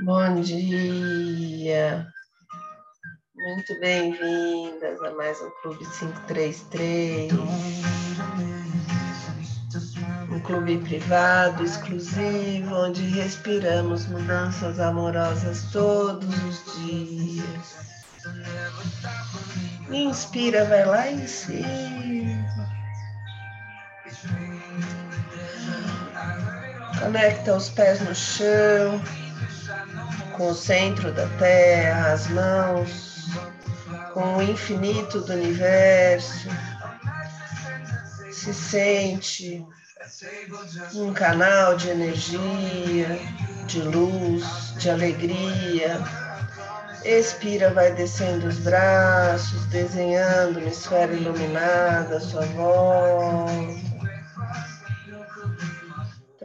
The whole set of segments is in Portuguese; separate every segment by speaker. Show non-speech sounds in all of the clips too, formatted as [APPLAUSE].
Speaker 1: Bom dia, muito bem-vindas a mais um Clube 533, um clube privado, exclusivo, onde respiramos mudanças amorosas todos os dias. Inspira, vai lá em cima. Conecta os pés no chão com o centro da Terra, as mãos, com o infinito do universo. Se sente um canal de energia, de luz, de alegria. Expira, vai descendo os braços, desenhando uma esfera iluminada à sua volta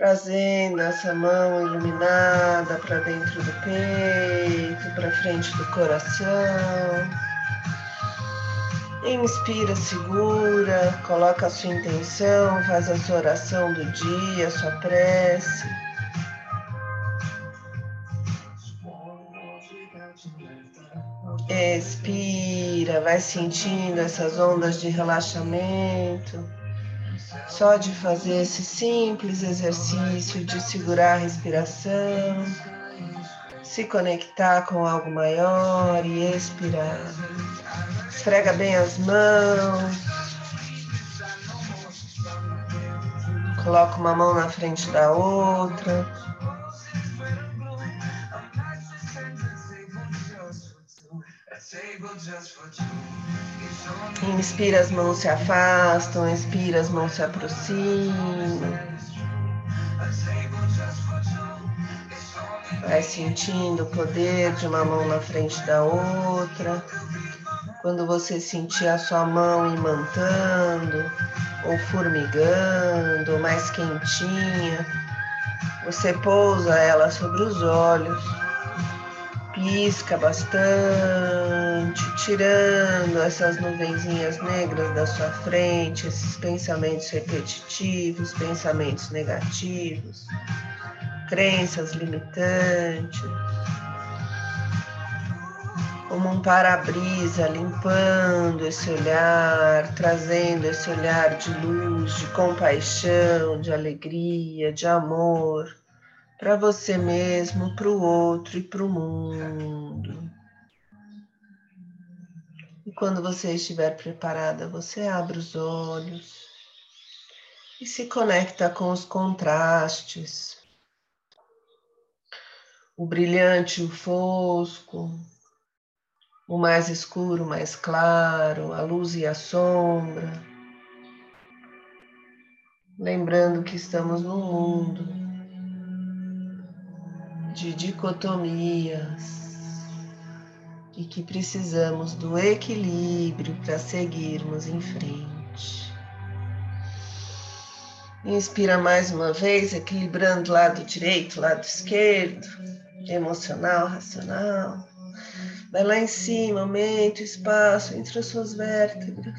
Speaker 1: trazendo essa mão iluminada para dentro do peito, para frente do coração. Inspira, segura, coloca a sua intenção, faz a sua oração do dia, a sua prece. Expira, vai sentindo essas ondas de relaxamento. Só de fazer esse simples exercício de segurar a respiração, se conectar com algo maior e expirar. Esfrega bem as mãos. Coloca uma mão na frente da outra. Inspira, as mãos se afastam, expira, as mãos se aproximam. Vai sentindo o poder de uma mão na frente da outra. Quando você sentir a sua mão imantando, ou formigando, ou mais quentinha, você pousa ela sobre os olhos pisca bastante, tirando essas nuvenzinhas negras da sua frente, esses pensamentos repetitivos, pensamentos negativos, crenças limitantes. Como um para-brisa, limpando esse olhar, trazendo esse olhar de luz, de compaixão, de alegria, de amor para você mesmo, para o outro e para o mundo. E quando você estiver preparada, você abre os olhos e se conecta com os contrastes. O brilhante, o fosco, o mais escuro, o mais claro, a luz e a sombra. Lembrando que estamos no mundo de dicotomias e que precisamos do equilíbrio para seguirmos em frente. Inspira mais uma vez, equilibrando lado direito, lado esquerdo, emocional, racional. Vai lá em cima, aumenta o espaço entre as suas vértebras.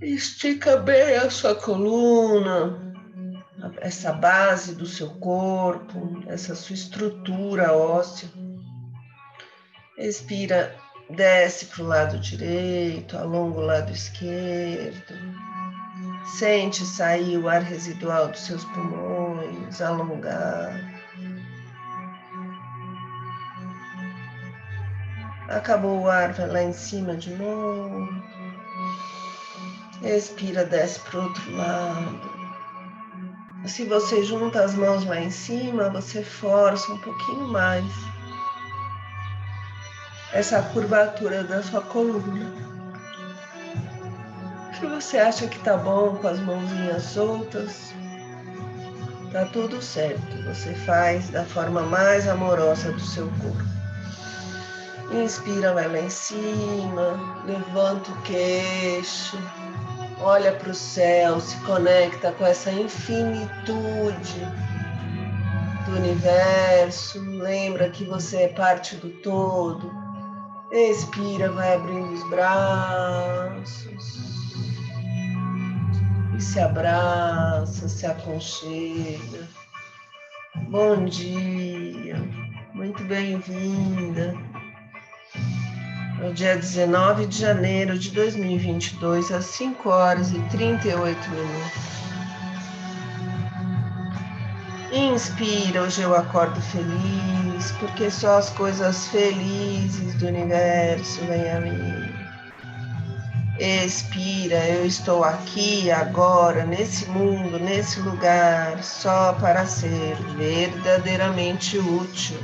Speaker 1: Estica bem a sua coluna, essa base do seu corpo, essa sua estrutura óssea. Expira, desce para o lado direito, alonga o lado esquerdo. Sente sair o ar residual dos seus pulmões, alongar. Acabou o ar, vai lá em cima de novo. Expira, desce para o outro lado. Se você junta as mãos lá em cima, você força um pouquinho mais essa curvatura da sua coluna. Se você acha que tá bom com as mãozinhas soltas, tá tudo certo. Você faz da forma mais amorosa do seu corpo. Inspira, vai lá em cima, levanta o queixo olha para o céu, se conecta com essa infinitude do universo, lembra que você é parte do todo. Expira, vai abrindo os braços e se abraça, se aconchega. Bom dia, muito bem-vinda. No dia 19 de janeiro de 2022, às 5 horas e 38 minutos. Inspira, hoje eu acordo feliz, porque só as coisas felizes do universo vêm a mim. Expira, eu estou aqui, agora, nesse mundo, nesse lugar, só para ser verdadeiramente útil.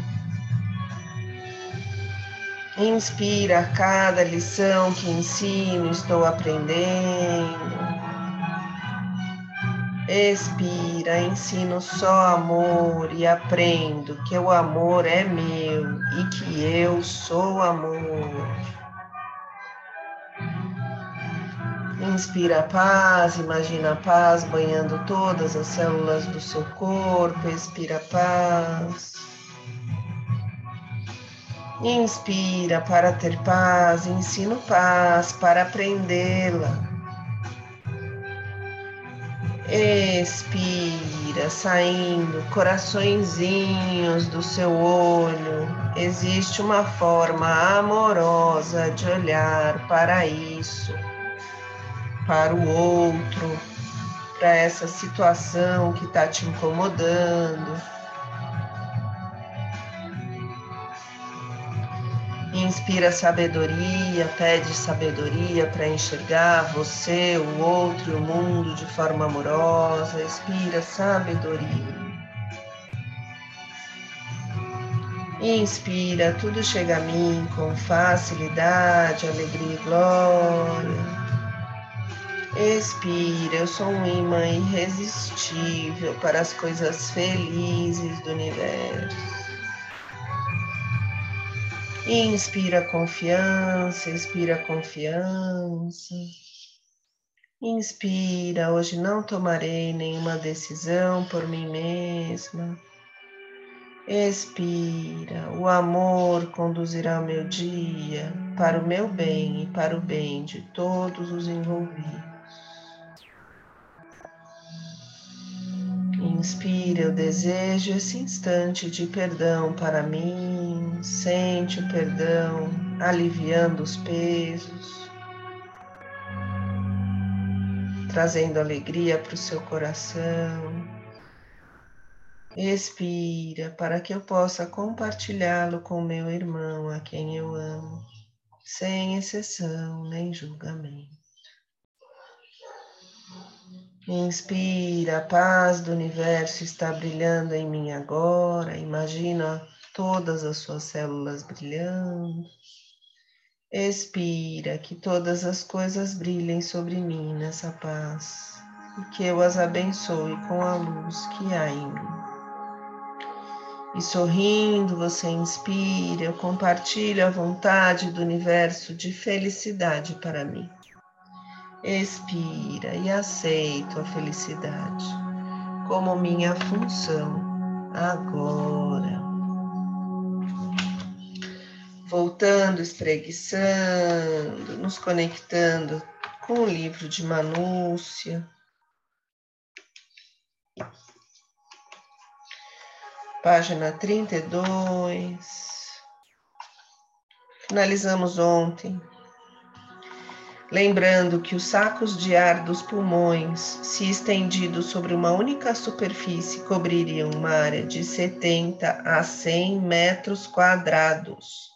Speaker 1: Inspira cada lição que ensino, estou aprendendo. Expira, ensino só amor e aprendo que o amor é meu e que eu sou amor. Inspira paz, imagina paz banhando todas as células do seu corpo, expira paz. Inspira para ter paz, ensino paz para aprendê-la. Expira, saindo coraçõezinhos do seu olho. Existe uma forma amorosa de olhar para isso para o outro, para essa situação que está te incomodando. Inspira sabedoria, pede sabedoria para enxergar você, o outro e o mundo de forma amorosa. Expira sabedoria. Inspira, tudo chega a mim com facilidade, alegria e glória. Expira, eu sou um imã irresistível para as coisas felizes do universo. Inspira confiança, expira confiança. Inspira, hoje não tomarei nenhuma decisão por mim mesma. Expira, o amor conduzirá meu dia para o meu bem e para o bem de todos os envolvidos. Inspira, eu desejo esse instante de perdão para mim. Sente o perdão aliviando os pesos, trazendo alegria para o seu coração. Expira para que eu possa compartilhá-lo com meu irmão, a quem eu amo, sem exceção nem julgamento. Inspira, a paz do universo está brilhando em mim agora. Imagina todas as suas células brilhando. Expira, que todas as coisas brilhem sobre mim nessa paz e que eu as abençoe com a luz que há em mim. E sorrindo, você inspira, eu compartilho a vontade do universo de felicidade para mim. Expira e aceito a felicidade como minha função agora. Voltando, espreguiçando, nos conectando com o livro de Manúcia. Página 32. Finalizamos ontem lembrando que os sacos de ar dos pulmões, se estendidos sobre uma única superfície, cobririam uma área de 70 a 100 metros quadrados,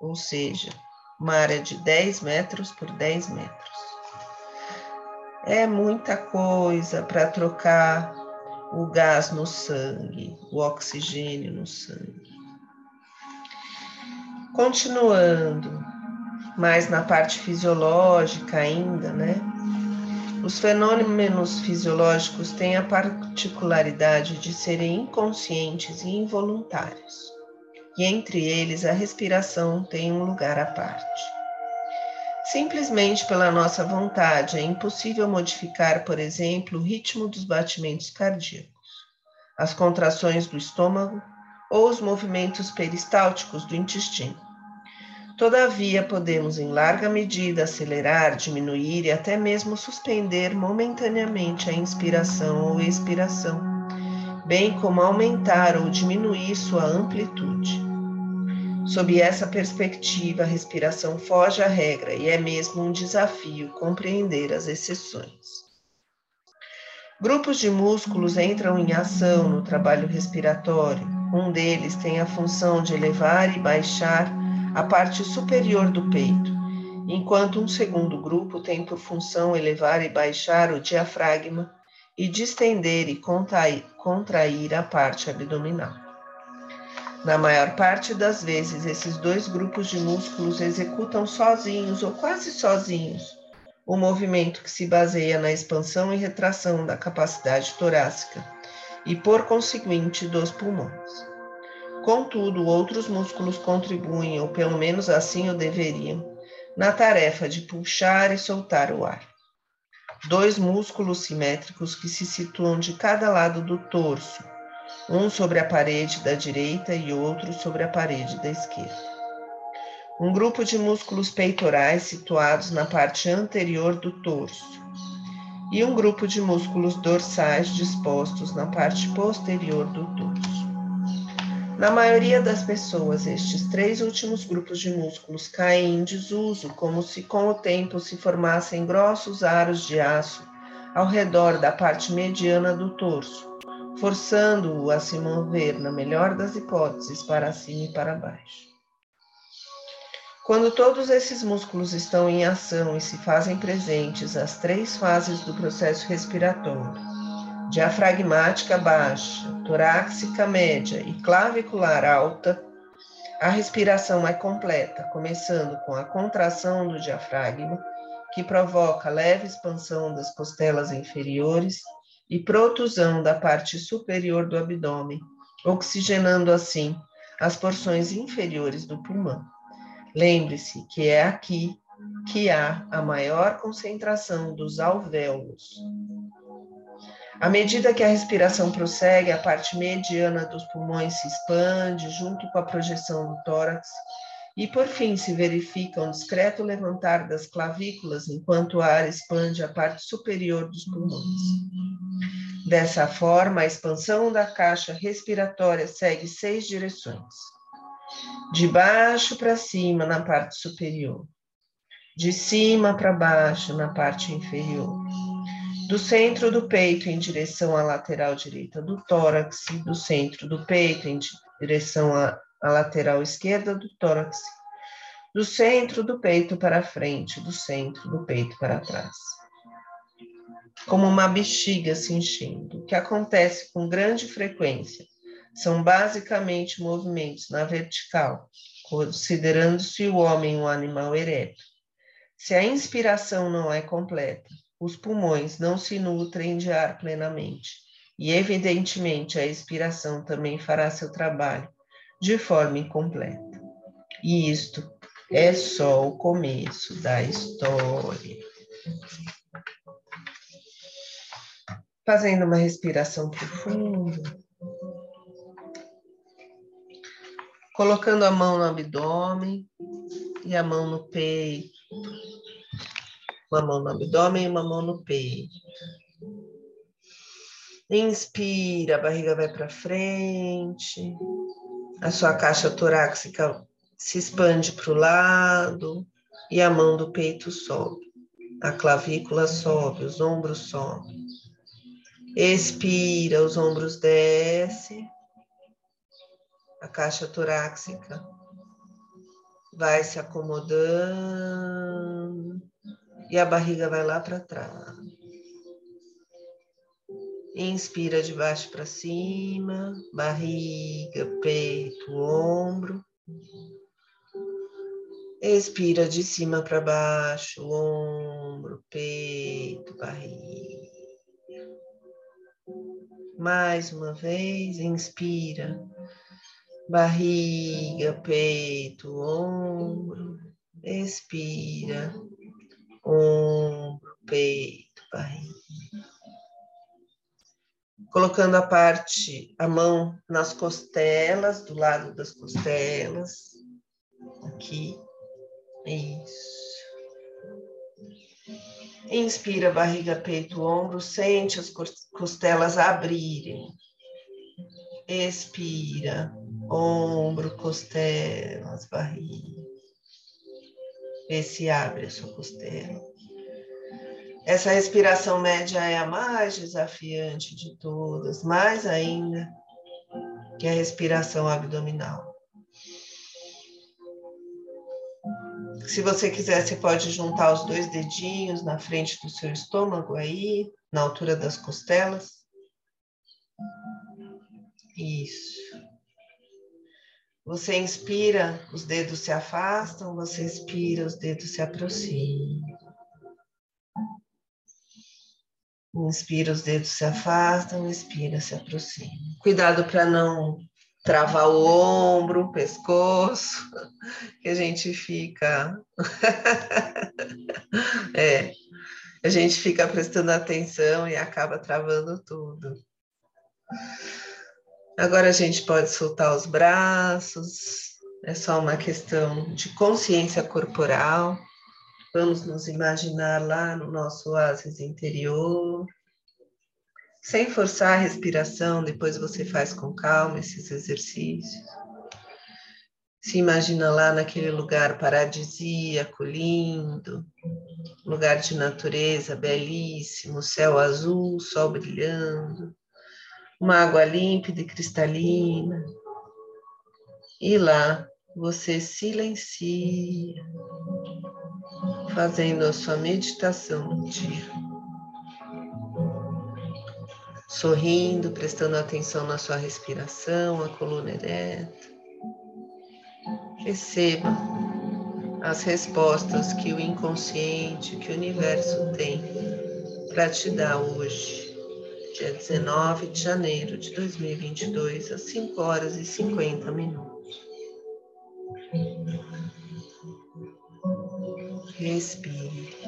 Speaker 1: ou seja, uma área de 10 metros por 10 metros. É muita coisa para trocar o gás no sangue, o oxigênio no sangue. Continuando, mais na parte fisiológica ainda, né? Os fenômenos fisiológicos têm a particularidade de serem inconscientes e involuntários, e entre eles a respiração tem um lugar à parte. Simplesmente pela nossa vontade é impossível modificar, por exemplo, o ritmo dos batimentos cardíacos, as contrações do estômago ou os movimentos peristálticos do intestino. Todavia, podemos em larga medida acelerar, diminuir e até mesmo suspender momentaneamente a inspiração ou expiração, bem como aumentar ou diminuir sua amplitude. Sob essa perspectiva, a respiração foge à regra e é mesmo um desafio compreender as exceções. Grupos de músculos entram em ação no trabalho respiratório. Um deles tem a função de elevar e baixar a parte superior do peito, enquanto um segundo grupo tem por função elevar e baixar o diafragma e distender e contrair a parte abdominal. Na maior parte das vezes, esses dois grupos de músculos executam sozinhos ou quase sozinhos o movimento que se baseia na expansão e retração da capacidade torácica e, por conseguinte, dos pulmões. Contudo, outros músculos contribuem, ou pelo menos assim o deveriam, na tarefa de puxar e soltar o ar. Dois músculos simétricos que se situam de cada lado do torso, um sobre a parede da direita e outro sobre a parede da esquerda um grupo de músculos peitorais situados na parte anterior do torso e um grupo de músculos dorsais dispostos na parte posterior do torso. Na maioria das pessoas, estes três últimos grupos de músculos caem em desuso, como se com o tempo se formassem grossos aros de aço ao redor da parte mediana do torso, forçando-o a se mover, na melhor das hipóteses, para cima e para baixo. Quando todos esses músculos estão em ação e se fazem presentes as três fases do processo respiratório, diafragmática baixa, torácica média e clavicular alta, a respiração é completa, começando com a contração do diafragma, que provoca leve expansão das costelas inferiores e protusão da parte superior do abdômen, oxigenando assim as porções inferiores do pulmão. Lembre-se que é aqui que há a maior concentração dos alvéolos. À medida que a respiração prossegue, a parte mediana dos pulmões se expande junto com a projeção do tórax e, por fim, se verifica um discreto levantar das clavículas enquanto o ar expande a parte superior dos pulmões. Dessa forma, a expansão da caixa respiratória segue seis direções de baixo para cima na parte superior, de cima para baixo na parte inferior, do centro do peito em direção à lateral direita do tórax, do centro do peito em direção à, à lateral esquerda do tórax, do centro do peito para frente, do centro do peito para trás. Como uma bexiga se enchendo, que acontece com grande frequência são basicamente movimentos na vertical, considerando-se o homem um animal ereto. Se a inspiração não é completa, os pulmões não se nutrem de ar plenamente, e evidentemente a expiração também fará seu trabalho de forma incompleta. E isto é só o começo da história. Fazendo uma respiração profunda. colocando a mão no abdômen e a mão no peito. Uma mão no abdômen e uma mão no peito. Inspira, a barriga vai para frente, a sua caixa torácica se expande para o lado e a mão do peito sobe. A clavícula sobe, os ombros sobem. Expira, os ombros descem a caixa torácica vai se acomodando e a barriga vai lá para trás. Inspira de baixo para cima, barriga, peito, ombro. Expira de cima para baixo, ombro, peito, barriga. Mais uma vez, inspira barriga, peito, ombro, expira, ombro, peito, barriga. Colocando a parte, a mão nas costelas, do lado das costelas, aqui, isso. Inspira, barriga, peito, ombro, sente as costelas abrirem. Expira, ombro, costelas, barriga. Vê se abre a sua costela. Essa respiração média é a mais desafiante de todas, mais ainda que a respiração abdominal. Se você quiser, você pode juntar os dois dedinhos na frente do seu estômago aí, na altura das costelas. Isso. Você inspira, os dedos se afastam, você expira, os dedos se aproximam. Inspira, os dedos se afastam, expira, se aproxima. Cuidado para não travar o ombro, o pescoço, que a gente fica. [LAUGHS] é, a gente fica prestando atenção e acaba travando tudo. Agora a gente pode soltar os braços, é só uma questão de consciência corporal. Vamos nos imaginar lá no nosso oásis interior. Sem forçar a respiração, depois você faz com calma esses exercícios. Se imagina lá naquele lugar paradisíaco, lindo, lugar de natureza belíssimo, céu azul, sol brilhando uma água límpida e cristalina. E lá você silencia, fazendo a sua meditação no dia. Sorrindo, prestando atenção na sua respiração, a coluna ereta. Receba as respostas que o inconsciente, que o universo tem para te dar hoje dia 19 de janeiro de 2022, às 5 horas e 50 minutos. Respire.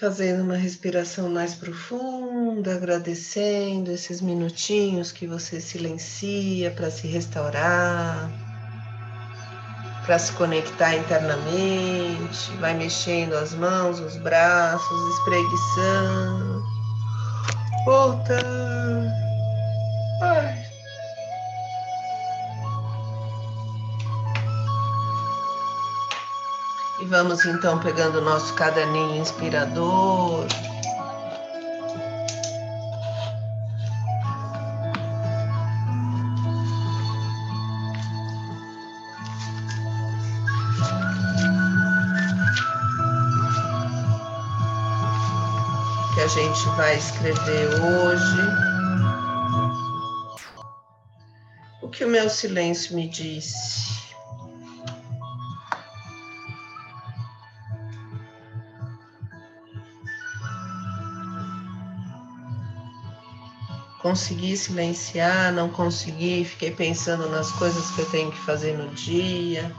Speaker 1: Fazendo uma respiração mais profunda, agradecendo esses minutinhos que você silencia para se restaurar, para se conectar internamente, vai mexendo as mãos, os braços, espreguiçando, voltando. Ai. Vamos então pegando o nosso caderninho inspirador. Que a gente vai escrever hoje. O que o meu silêncio me disse. Consegui silenciar, não consegui, fiquei pensando nas coisas que eu tenho que fazer no dia.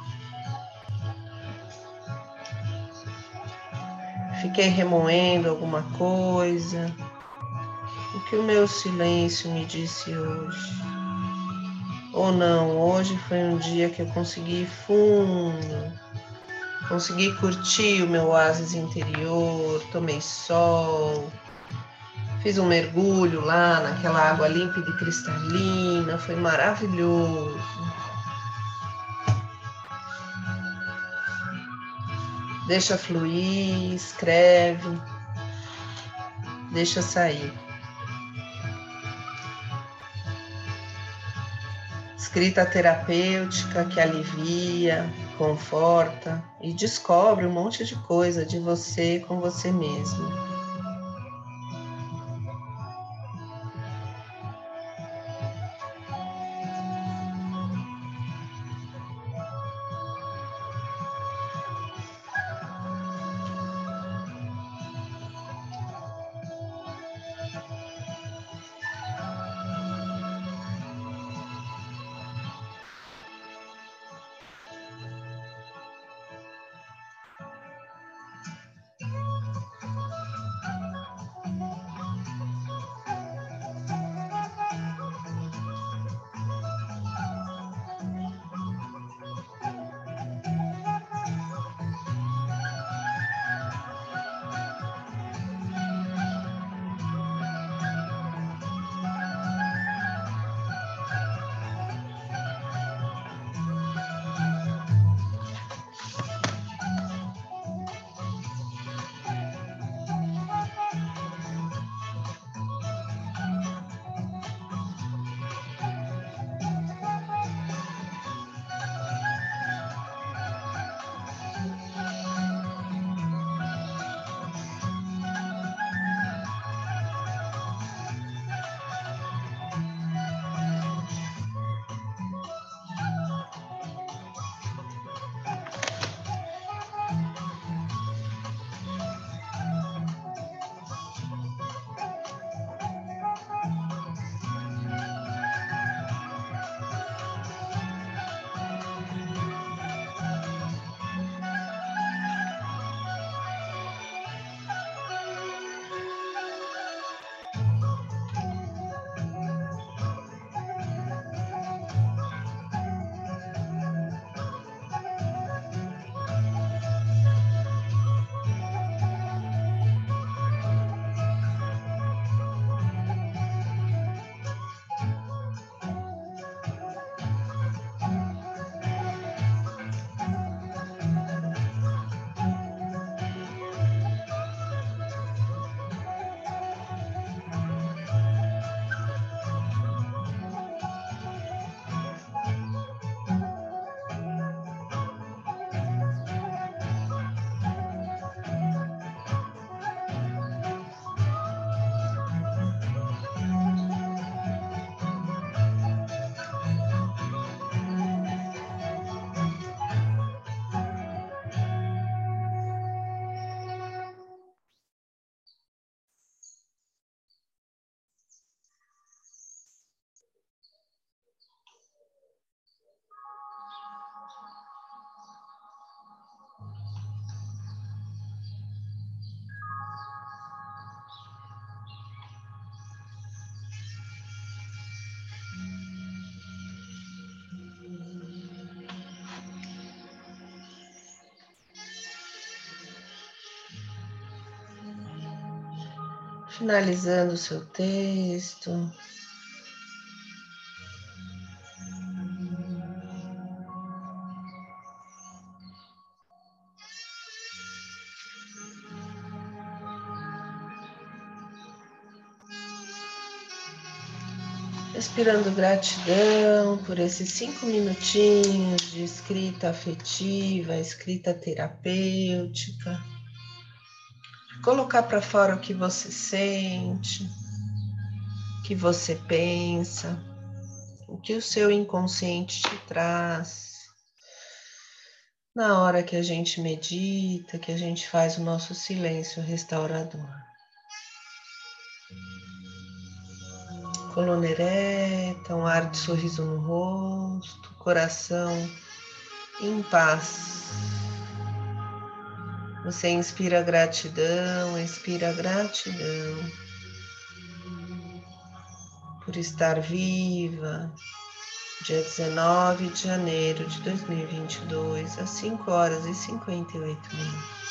Speaker 1: Fiquei remoendo alguma coisa. O que o meu silêncio me disse hoje? Ou não, hoje foi um dia que eu consegui fundo, consegui curtir o meu oásis interior, tomei sol, Fiz um mergulho lá naquela água límpida e cristalina, foi maravilhoso. Deixa fluir, escreve, deixa sair. Escrita terapêutica que alivia, conforta e descobre um monte de coisa de você com você mesmo. Finalizando o seu texto. Respirando gratidão por esses cinco minutinhos de escrita afetiva, escrita terapêutica colocar para fora o que você sente, o que você pensa, o que o seu inconsciente te traz. Na hora que a gente medita, que a gente faz o nosso silêncio restaurador. Coluna ereta, um ar de sorriso no rosto, coração em paz. Você inspira gratidão, expira gratidão por estar viva. Dia 19 de janeiro de 2022, às 5 horas e 58 minutos.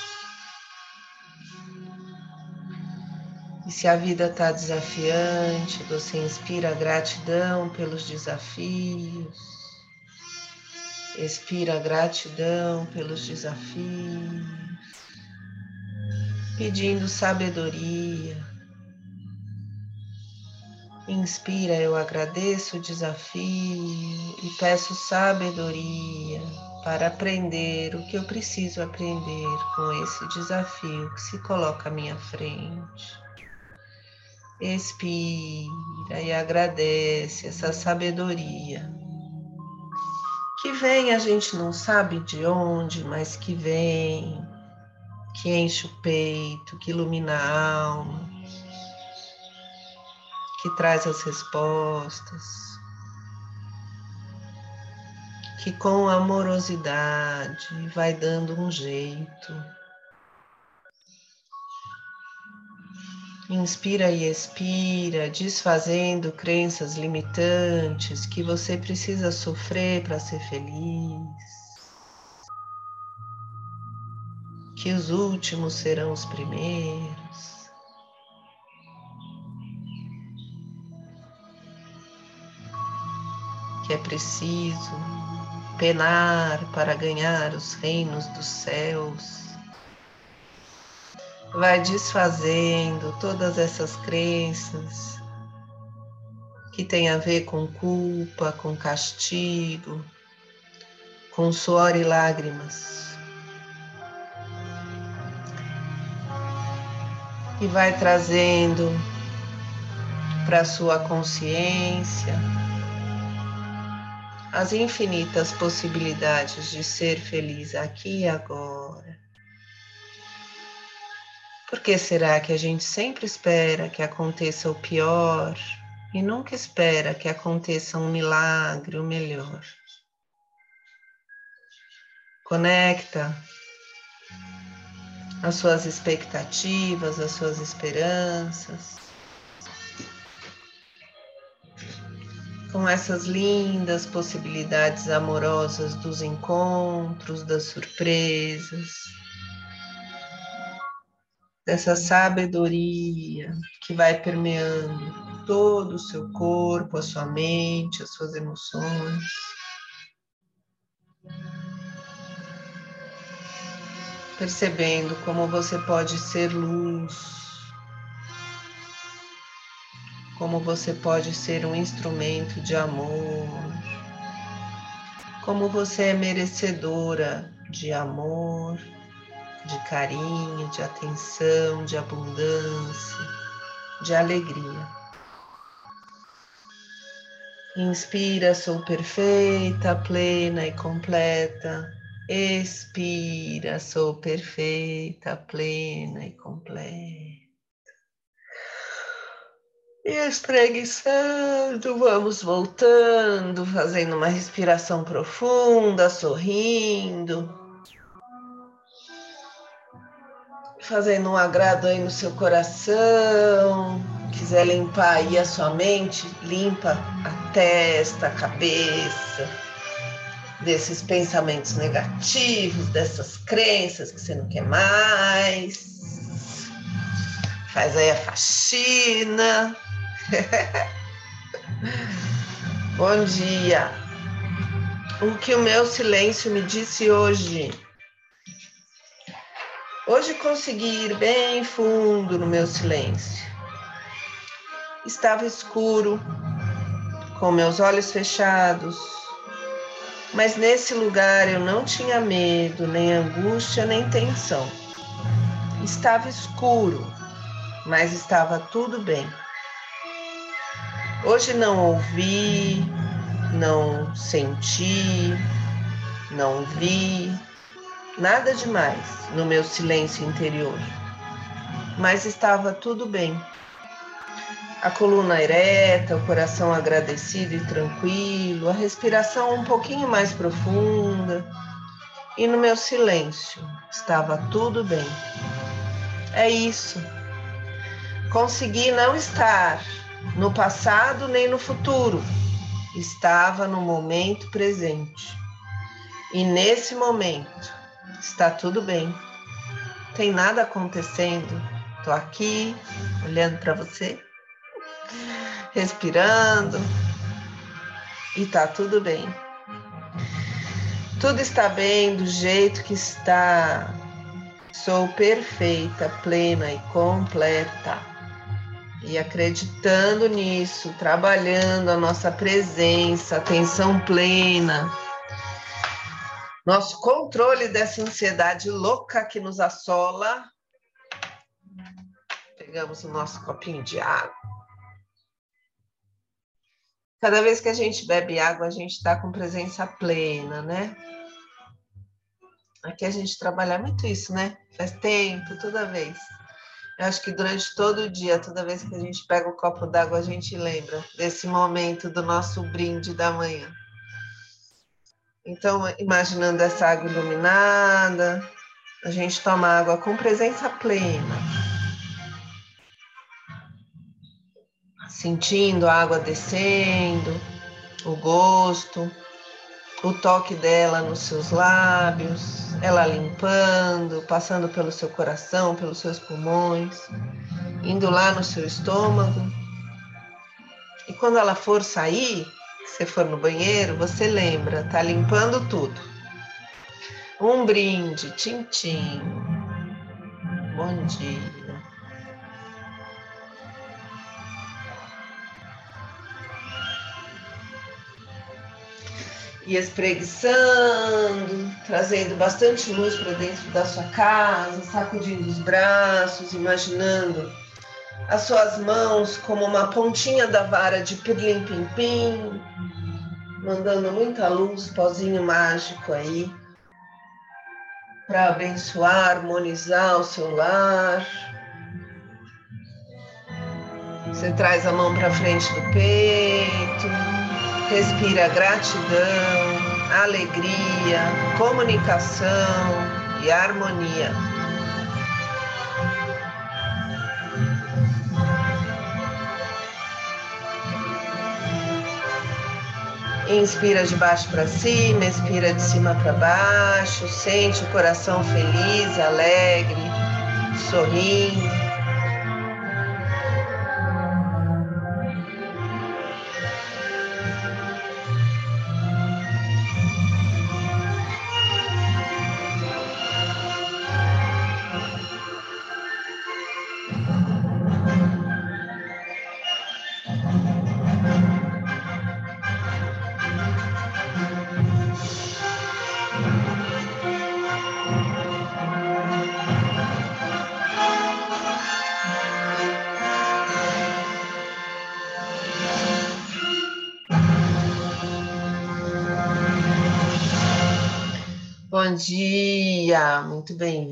Speaker 1: E se a vida está desafiante, você inspira gratidão pelos desafios, expira gratidão pelos desafios. Pedindo sabedoria. Inspira, eu agradeço o desafio e peço sabedoria para aprender o que eu preciso aprender com esse desafio que se coloca à minha frente. Expira e agradece essa sabedoria que vem, a gente não sabe de onde, mas que vem, que enche o peito, que ilumina a alma, que traz as respostas, que com amorosidade vai dando um jeito Inspira e expira, desfazendo crenças limitantes que você precisa sofrer para ser feliz. Que os últimos serão os primeiros. Que é preciso penar para ganhar os reinos dos céus vai desfazendo todas essas crenças que tem a ver com culpa, com castigo, com suor e lágrimas. E vai trazendo para sua consciência as infinitas possibilidades de ser feliz aqui e agora. Por que será que a gente sempre espera que aconteça o pior e nunca espera que aconteça um milagre, o melhor? Conecta as suas expectativas, as suas esperanças com essas lindas possibilidades amorosas dos encontros, das surpresas dessa sabedoria que vai permeando todo o seu corpo, a sua mente, as suas emoções. Percebendo como você pode ser luz, como você pode ser um instrumento de amor, como você é merecedora de amor de carinho, de atenção, de abundância, de alegria. Inspira, sou perfeita, plena e completa. Expira, sou perfeita, plena e completa. E espreguiçando, vamos voltando, fazendo uma respiração profunda, sorrindo. fazendo um agrado aí no seu coração, quiser limpar aí a sua mente, limpa a testa, a cabeça, desses pensamentos negativos, dessas crenças que você não quer mais. Faz aí a faxina. [LAUGHS] Bom dia. O que o meu silêncio me disse hoje? Hoje consegui ir bem fundo no meu silêncio. Estava escuro, com meus olhos fechados, mas nesse lugar eu não tinha medo, nem angústia, nem tensão. Estava escuro, mas estava tudo bem. Hoje não ouvi, não senti, não vi, nada demais no meu silêncio interior, mas estava tudo bem. A coluna ereta, o coração agradecido e tranquilo, a respiração um pouquinho mais profunda, e no meu silêncio estava tudo bem. É isso. Consegui não estar no passado nem no futuro, estava no momento presente. E nesse momento, está tudo bem. Tem nada acontecendo. Estou aqui olhando para você, respirando e tá tudo bem. Tudo está bem do jeito que está. Sou perfeita, plena e completa. E acreditando nisso, trabalhando a nossa presença, atenção plena, nosso controle dessa ansiedade louca que nos assola. Pegamos o nosso copinho de água. Cada vez que a gente bebe água, a gente está com presença plena, né? Aqui a gente trabalha muito isso, né? Faz tempo, toda vez. Eu acho que durante todo o dia, toda vez que a gente pega o um copo d'água, a gente lembra desse momento do nosso brinde da manhã. Então, imaginando essa água iluminada, a gente toma água com presença plena. Sentindo a água descendo, o gosto, o toque dela nos seus lábios, ela limpando, passando pelo seu coração, pelos seus pulmões, indo lá no seu estômago. E quando ela for sair, você for no banheiro, você lembra, tá limpando tudo. Um brinde, tchim, Bom dia. E espreguiçando, trazendo bastante luz para dentro da sua casa, sacudindo os braços, imaginando as suas mãos como uma pontinha da vara de pirlim-pim-pim, mandando muita luz, pozinho mágico aí, para abençoar, harmonizar o seu lar. Você traz a mão para frente do peito Respira gratidão, alegria, comunicação e harmonia. Inspira de baixo para cima, expira de cima para baixo, sente o coração feliz, alegre, sorrindo. Muito bem-vindas.